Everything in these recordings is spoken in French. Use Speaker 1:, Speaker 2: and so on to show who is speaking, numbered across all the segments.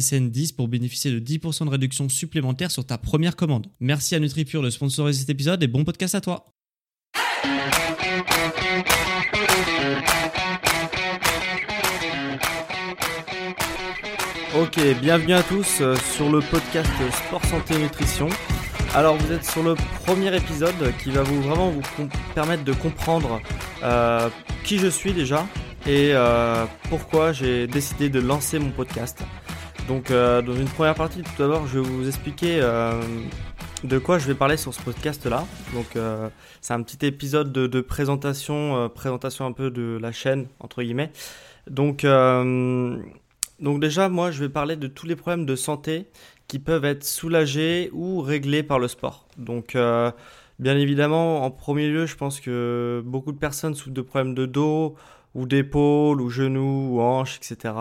Speaker 1: SSN 10 pour bénéficier de 10% de réduction supplémentaire sur ta première commande. Merci à NutriPure de sponsoriser cet épisode et bon podcast à toi.
Speaker 2: Ok, bienvenue à tous euh, sur le podcast Sport Santé Nutrition. Alors vous êtes sur le premier épisode qui va vous vraiment vous permettre de comprendre euh, qui je suis déjà et euh, pourquoi j'ai décidé de lancer mon podcast. Donc euh, dans une première partie, tout d'abord, je vais vous expliquer euh, de quoi je vais parler sur ce podcast-là. Donc euh, c'est un petit épisode de, présentation, présentation un peu de la chaîne entre guillemets. Donc donc déjà, moi, je vais parler de tous les problèmes de santé qui peuvent être soulagés ou réglés par le sport. Donc bien évidemment, en premier lieu, je pense que beaucoup de personnes souffrent de problèmes de dos ou d'épaule, ou genoux, ou hanches, etc.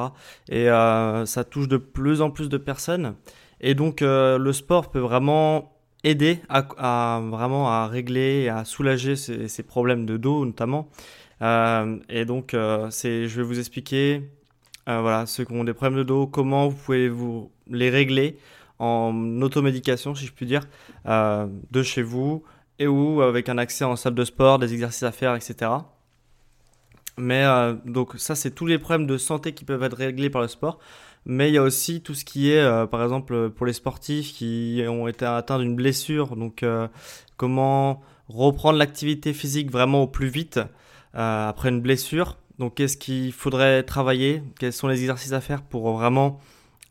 Speaker 2: Et euh, ça touche de plus en plus de personnes. Et donc euh, le sport peut vraiment aider à, vraiment à régler à soulager ces, problèmes de dos notamment. Euh, et donc c'est, je vais vous expliquer, voilà, ceux qui ont des problèmes de dos, comment vous pouvez vous les régler en automédication, si je puis dire, de chez vous et ou avec un accès en salle de sport, des exercices à faire, etc. Mais euh, donc ça, c'est tous les problèmes de santé qui peuvent être réglés par le sport. Mais il y a aussi tout ce qui est, euh, par exemple, pour les sportifs qui ont été atteints d'une blessure. Donc, euh, comment reprendre l'activité physique vraiment au plus vite après une blessure. Donc, qu'est-ce qu'il faudrait travailler? Quels sont les exercices à faire pour vraiment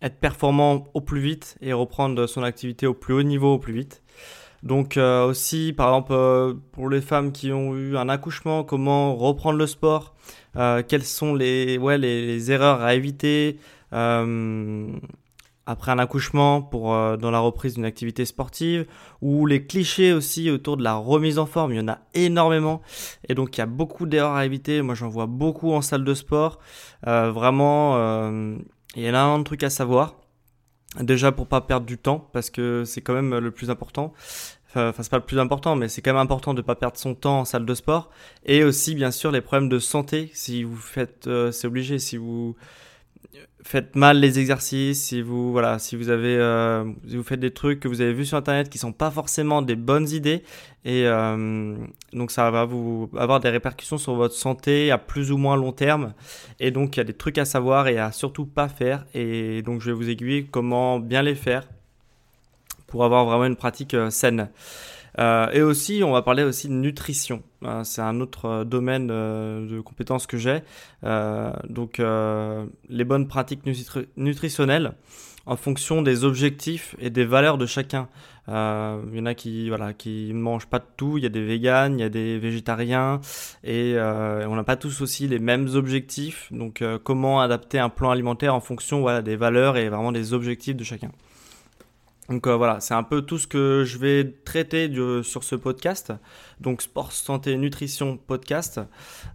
Speaker 2: être performant au plus vite et reprendre son activité au plus haut niveau au plus vite? Donc euh, aussi, par exemple, euh, pour les femmes qui ont eu un accouchement, comment reprendre le sport, euh, quelles sont les, ouais, les, erreurs à éviter après un accouchement pour dans la reprise d'une activité sportive, ou les clichés aussi autour de la remise en forme, il y en a énormément, et donc il y a beaucoup d'erreurs à éviter. Moi, j'en vois beaucoup en salle de sport. vraiment, il y a un de trucs à savoir. Déjà pour pas perdre du temps, parce que c'est quand même le plus important. Enfin, c'est pas le plus important, mais c'est quand même important de pas perdre son temps en salle de sport. Et aussi, bien sûr, les problèmes de santé. Si vous faites, euh, c'est obligé. Si vous faites mal les exercices, si vous voilà, si vous avez, euh, si vous faites des trucs que vous avez vus sur internet qui sont pas forcément des bonnes idées, et euh, donc ça va vous avoir des répercussions sur votre santé à plus ou moins long terme. Et donc il y a des trucs à savoir et à surtout pas faire. Et donc je vais vous aiguiller comment bien les faire pour avoir vraiment une pratique euh, saine. Euh, et aussi, on va parler aussi de nutrition. Euh, c'est un autre euh, domaine de compétences que j'ai. donc, les bonnes pratiques nutritionnelles en fonction des objectifs et des valeurs de chacun. Il y en a qui voilà qui mangent pas de tout. Il y a des véganes, il y a des végétariens, et on n'a pas tous aussi les mêmes objectifs. Donc, comment adapter un plan alimentaire en fonction voilà, des valeurs et vraiment des objectifs de chacun. Donc euh, voilà, c'est un peu tout ce que je vais traiter sur ce podcast. Donc sport, santé, nutrition, podcast,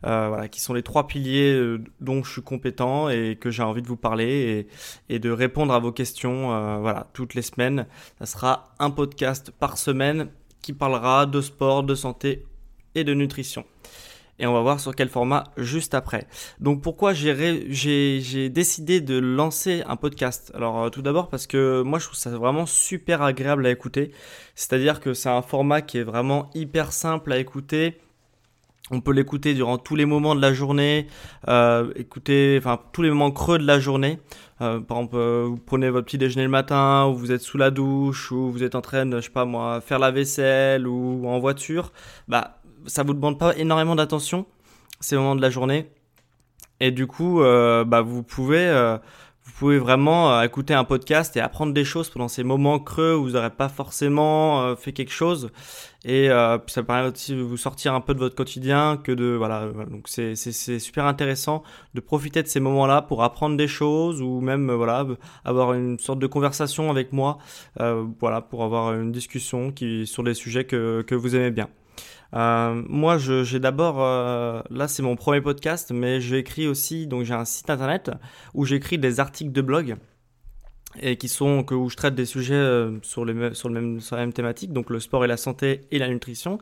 Speaker 2: euh, voilà, qui sont les trois piliers euh, dont je suis compétent et que j'ai envie de vous parler et, de répondre à vos questions. voilà, toutes les semaines, ça sera un podcast par semaine qui parlera de sport, de santé et de nutrition et on va voir sur quel format juste après. Donc pourquoi j'ai décidé de lancer un podcast? Alors euh, tout d'abord parce que moi je trouve ça vraiment super agréable à écouter. C'est-à-dire que c'est un format qui est vraiment hyper simple à écouter. On peut l'écouter durant tous les moments de la journée, euh, écouter, enfin tous les moments creux de la journée. Euh, par exemple, euh, vous prenez votre petit déjeuner le matin, ou vous êtes sous la douche, ou vous êtes en train de, je sais pas moi, faire la vaisselle ou en voiture. Bah, ça vous demande pas énormément d'attention ces moments de la journée. Et du coup, euh, bah, vous pouvez vous pouvez vraiment euh, écouter un podcast et apprendre des choses pendant ces moments creux où vous n'aurez pas forcément euh, fait quelque chose. Et euh, ça permet aussi de vous sortir un peu de votre quotidien que de voilà. Donc c'est c'est super intéressant de profiter de ces moments-là pour apprendre des choses ou même voilà avoir une sorte de conversation avec moi. voilà pour avoir une discussion qui sur des sujets que que vous aimez bien. Euh, moi, j'ai d'abord, euh, là c'est mon premier podcast, mais j'écris aussi, donc j'ai un site internet où j'écris des articles de blog et qui sont où je traite des sujets euh, sur le même sur la même thématique donc le sport et la santé et la nutrition.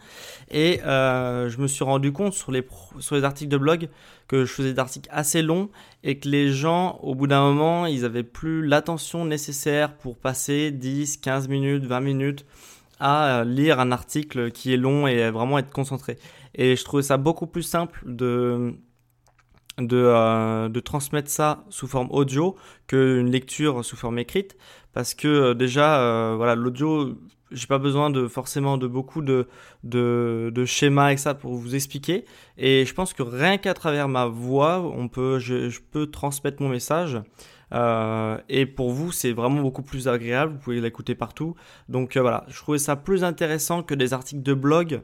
Speaker 2: Et je me suis rendu compte sur les sur les articles de blog que je faisais des articles assez longs et que les gens au bout d'un moment ils avaient plus l'attention nécessaire pour passer 10 15 minutes 20 minutes à euh, lire un article qui est long et vraiment être concentré. Et je trouvais ça beaucoup plus simple de, de, euh, de transmettre ça sous forme audio qu'une lecture sous forme écrite. Parce que euh, déjà, voilà, l'audio, j'ai pas besoin de forcément de beaucoup de, de, de schémas et ça pour vous expliquer. Et je pense que rien qu'à travers ma voix, on peut, je, peux transmettre mon message. Euh, et pour vous, c'est vraiment beaucoup plus agréable. Vous pouvez l'écouter partout. Donc euh, voilà, je trouvais ça plus intéressant que des articles de blog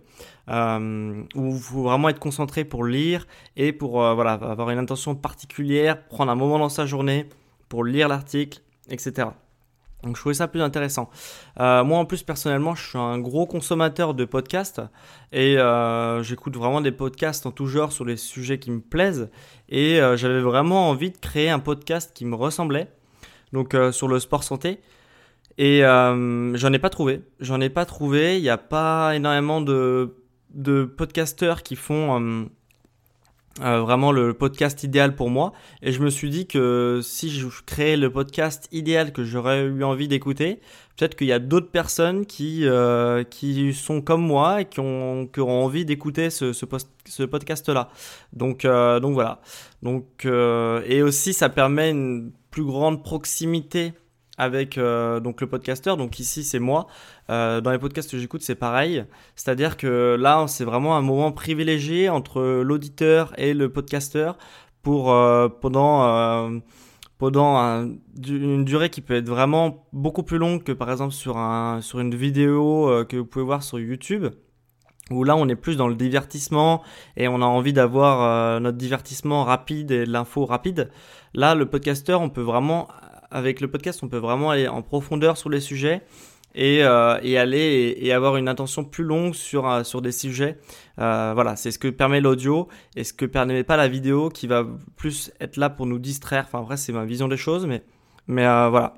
Speaker 2: euh, où il faut vraiment être concentré pour lire et pour voilà avoir une intention particulière, prendre un moment dans sa journée pour lire l'article, etc. Donc je trouvais ça plus intéressant. Euh, moi en plus personnellement je suis un gros consommateur de podcasts et euh, j'écoute vraiment des podcasts en tout genre sur les sujets qui me plaisent et euh, j'avais vraiment envie de créer un podcast qui me ressemblait donc sur le sport santé et j'en ai pas trouvé. J'en ai pas trouvé. Il n'y a pas énormément de, de podcasteurs qui font euh, vraiment le podcast idéal pour moi. Et je me suis dit que si je créais le podcast idéal que j'aurais eu envie d'écouter, peut-être qu'il y a d'autres personnes qui, euh, qui sont comme moi et qui, ont, qui auront envie d'écouter ce, ce, ce podcast-là. Donc, euh, donc voilà. Donc, et aussi, ça permet une plus grande proximité avec euh, donc le podcasteur. Donc ici c'est moi. Euh, dans les podcasts que j'écoute c'est pareil. C'est-à-dire que là c'est vraiment un moment privilégié entre l'auditeur et le podcasteur pour euh, pendant pendant une durée qui peut être vraiment beaucoup plus longue que par exemple sur un sur une vidéo que vous pouvez voir sur YouTube où là on est plus dans le divertissement et on a envie d'avoir notre divertissement rapide et l'info rapide. Là, le podcasteur, on peut vraiment avec le podcast, on peut vraiment aller en profondeur sur les sujets et, euh, aller et, avoir une intention plus longue sur, euh, sur des sujets. Euh, voilà, c'est ce que permet l'audio et ce que permet pas la vidéo qui va plus être là pour nous distraire. Enfin, après, c'est ma vision des choses, mais, mais voilà.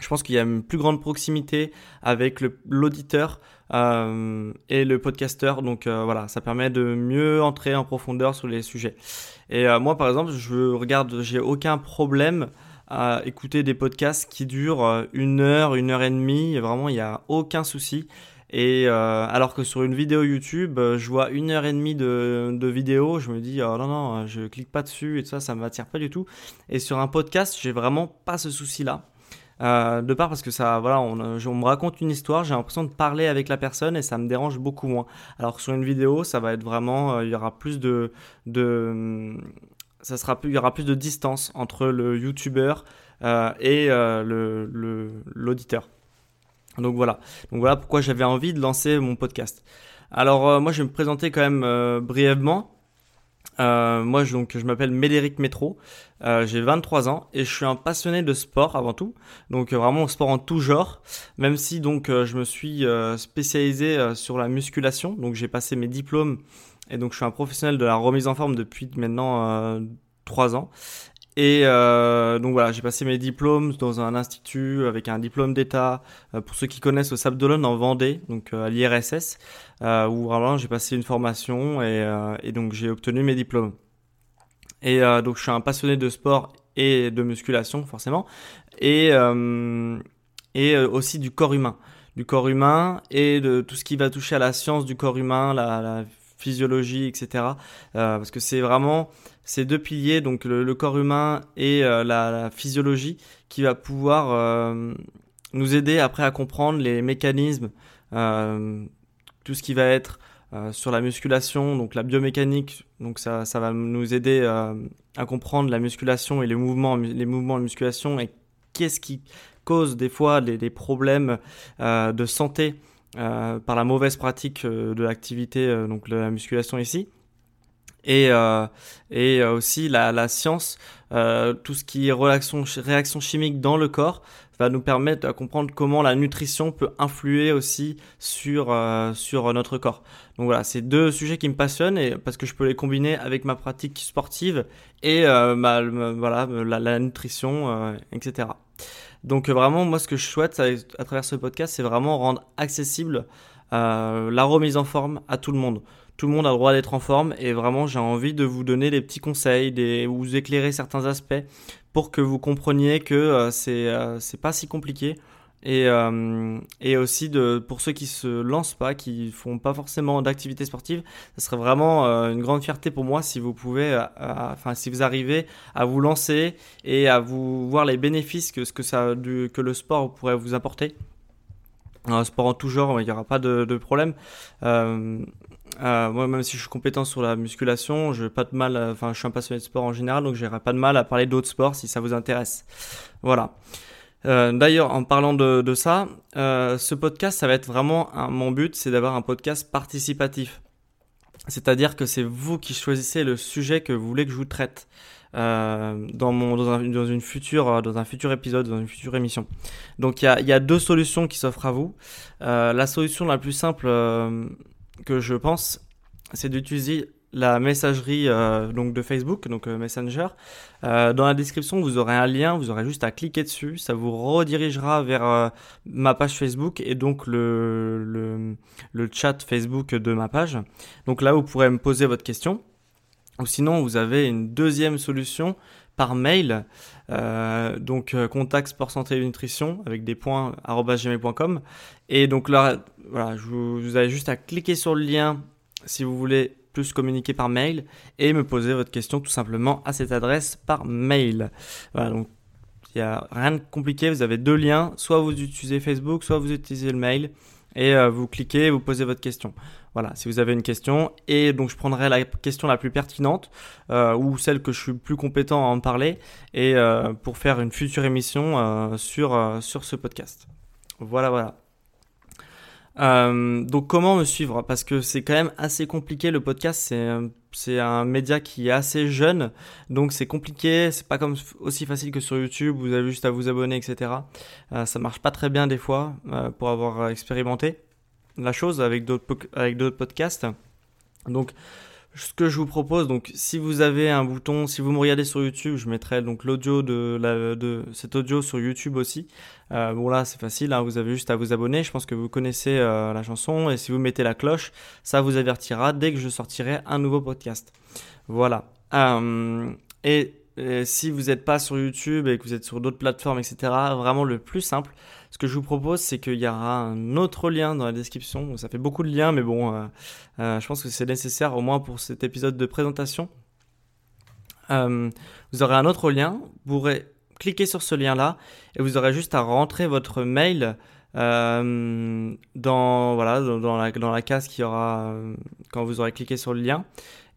Speaker 2: Je pense qu'il y a une plus grande proximité avec l'auditeur et le podcasteur. Donc voilà, ça permet de mieux entrer en profondeur sur les sujets. Et moi, par exemple, je regarde, j'ai aucun problème à écouter des podcasts qui durent euh, une heure, une heure et demie. Vraiment, il n'y a aucun souci. Et euh, alors que sur une vidéo YouTube, euh, je vois une heure et demie de, de vidéo, je me dis oh non non, je clique pas dessus et tout ça, ça m'attire pas du tout. Et sur un podcast, j'ai vraiment pas ce souci-là. De part parce que ça, voilà, on, on me raconte une histoire, j'ai l'impression de parler avec la personne et ça me dérange beaucoup moins. Alors que sur une vidéo, ça va être vraiment, il y aura plus de, de, ça sera plus, il y aura plus de distance entre le youtubeur euh, et euh, le, l'auditeur. Donc voilà. Donc voilà pourquoi j'avais envie de lancer mon podcast. Alors euh, moi je vais me présenter quand même euh, brièvement. moi je, donc je m'appelle Médéric Métro, j'ai 23 ans et je suis un passionné de sport avant tout. Donc vraiment sport en tout genre. Même si donc je me suis spécialisé sur la musculation. Donc j'ai passé mes diplômes et donc, je suis un professionnel de la remise en forme depuis maintenant euh, 3 ans. Et euh, donc voilà, j'ai passé mes diplômes dans un institut avec un diplôme d'État. Euh, pour ceux qui connaissent au Sable d'Olonne en Vendée, donc euh, à l'IRSS, euh, où vraiment j'ai passé une formation et, et donc j'ai obtenu mes diplômes. Et donc je suis un passionné de sport et de musculation forcément, et et aussi du corps humain, du corps humain et de tout ce qui va toucher à la science du corps humain, la, la physiologie, etc. parce que c'est vraiment ces deux piliers, donc le, corps humain et la, physiologie, qui va pouvoir nous aider après à comprendre les mécanismes, tout ce qui va être sur la musculation, donc la biomécanique, donc ça, ça va nous aider à comprendre la musculation et les mouvements, les mouvements de musculation et qu'est-ce qui cause des fois des, problèmes euh, de santé euh, par la mauvaise pratique euh, de l'activité, donc de la musculation ici. Et, et aussi la, science, tout ce qui est réaction, réaction chimique dans le corps, va nous permettre de comprendre comment la nutrition peut influer aussi sur, sur notre corps. Donc voilà, c'est deux sujets qui me passionnent et parce que je peux les combiner avec ma pratique sportive et voilà, la nutrition, etc. Donc euh, vraiment, moi, ce que je souhaite à, travers ce podcast, c'est vraiment rendre accessible euh, la remise en forme à tout le monde. Tout le monde a le droit d'être en forme et vraiment, j'ai envie de vous donner des petits conseils, des, vous éclairer certains aspects pour que vous compreniez que euh, c'est c'est pas si compliqué et, euh, et aussi de, pour ceux qui se lancent pas, qui font pas forcément d'activité sportive, ce serait vraiment euh, une grande fierté pour moi si vous pouvez, euh, enfin si vous arrivez à vous lancer et à vous voir les bénéfices que ce que ça, que le sport pourrait vous apporter. Un sport en tout genre, il n'y aura pas de, de problème. Euh, moi, même si je suis compétent sur la musculation, je pas de mal. Enfin, je suis un passionné de sport en général, donc j'aurai pas de mal à parler d'autres sports si ça vous intéresse. Voilà. Euh, d'ailleurs, en parlant de, ça, euh, ce podcast, ça va être vraiment mon but, c'est d'avoir un podcast participatif. C'est-à-dire que c'est vous qui choisissez le sujet que vous voulez que je vous traite euh, dans, mon, dans, un, une future, dans un futur épisode, dans une future émission. Donc il y y a, deux solutions qui s'offrent à vous. la solution la plus simple que je pense, c'est d'utiliser la messagerie euh, donc de Facebook, donc euh, Messenger. Euh, dans la description, vous aurez un lien, vous aurez juste à cliquer dessus, ça vous redirigera vers ma page Facebook et donc le, le, le, chat Facebook de ma page. Donc là, vous pourrez me poser votre question. Ou sinon, vous avez une deuxième solution par mail, donc contact sport santé et nutrition avec des points gmail.com. Et donc là, voilà, je vous, vous avez juste à cliquer sur le lien si vous voulez plus communiquer par mail et me poser votre question tout simplement à cette adresse par mail. Voilà, donc il n'y a rien de compliqué, vous avez deux liens, soit vous utilisez Facebook, soit vous utilisez le mail et euh, vous cliquez, vous posez votre question. Voilà, si vous avez une question, et donc je prendrai la question la plus pertinente euh, ou celle que je suis plus compétent à en parler, et euh, pour faire une future émission sur, sur ce podcast. Voilà, voilà. Euh, donc comment me suivre? Parce que c'est quand même assez compliqué. Le podcast, c'est c'est un média qui est assez jeune, donc c'est compliqué. C'est pas comme aussi facile que sur YouTube. Vous avez juste à vous abonner, etc. Euh, ça marche pas très bien des fois euh, pour avoir expérimenté la chose avec d'autres avec d'autres podcasts. Donc ce que je vous propose, donc si vous avez un bouton, si vous me regardez sur YouTube, je mettrai donc l'audio de, la, de cet audio sur YouTube aussi. Euh, bon là c'est facile, hein, vous avez juste à vous abonner. Je pense que vous connaissez euh, la chanson et si vous mettez la cloche, ça vous avertira dès que je sortirai un nouveau podcast. Voilà. Euh, et, si vous n'êtes pas sur YouTube et que vous êtes sur d'autres plateformes, etc., vraiment le plus simple, ce que je vous propose, c'est qu'il y aura un autre lien dans la description. Ça fait beaucoup de liens, mais bon, euh, euh, je pense que c'est nécessaire au moins pour cet épisode de présentation. Euh, vous aurez un autre lien. Vous pourrez cliquer sur ce lien-là et vous aurez juste à rentrer votre mail dans, voilà, dans, la, dans la case qui aura quand vous aurez cliqué sur le lien.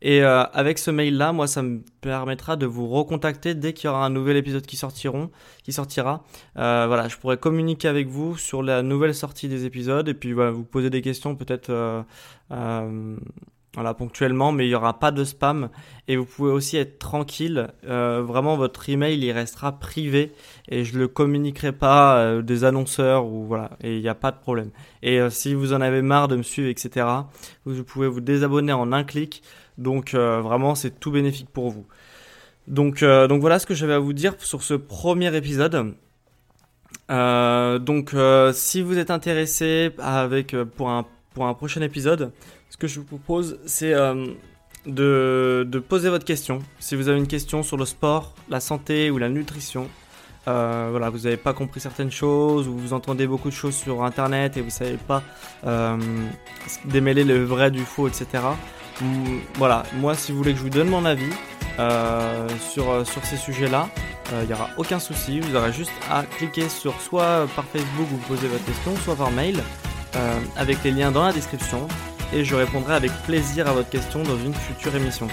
Speaker 2: Et euh, avec ce mail-là, moi, ça me permettra de vous recontacter dès qu'il y aura un nouvel épisode qui, sortira. Euh, voilà, je pourrai communiquer avec vous sur la nouvelle sortie des épisodes et puis voilà, vous poser des questions peut-être euh, euh voilà, ponctuellement, mais il n'y aura pas de spam. Et vous pouvez aussi être tranquille. Euh, vraiment, votre email, il restera privé et je le communiquerai pas des annonceurs ou voilà. Et il n'y a pas de problème. Et si vous en avez marre de me suivre, etc., vous pouvez vous désabonner en un clic. Donc euh, vraiment, c'est tout bénéfique pour vous. Donc, euh, donc voilà ce que j'avais à vous dire sur ce premier épisode. Euh, donc si vous êtes intéressé avec pour un prochain épisode, ce que je vous propose c'est de, poser votre question. Si vous avez une question sur le sport, la santé ou la nutrition, voilà, vous n'avez pas compris certaines choses, ou vous entendez beaucoup de choses sur internet et vous savez pas démêler le vrai du faux, etc. voilà, moi si vous voulez que je vous donne mon avis sur, sur ces sujets-là, il n'y aura aucun souci. Vous aurez juste à cliquer sur soit par Facebook vous posez votre question, soit par mail avec les liens dans la description et je répondrai avec plaisir à votre question dans une future émission.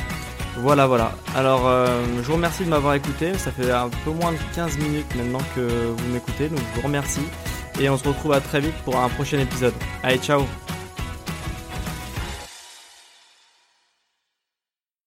Speaker 2: Voilà, voilà. Alors, euh, je vous remercie de m'avoir écouté. Ça fait un peu moins de 15 minutes maintenant que vous m'écoutez, donc je vous remercie. Et on se retrouve à très vite pour un prochain épisode. Allez, ciao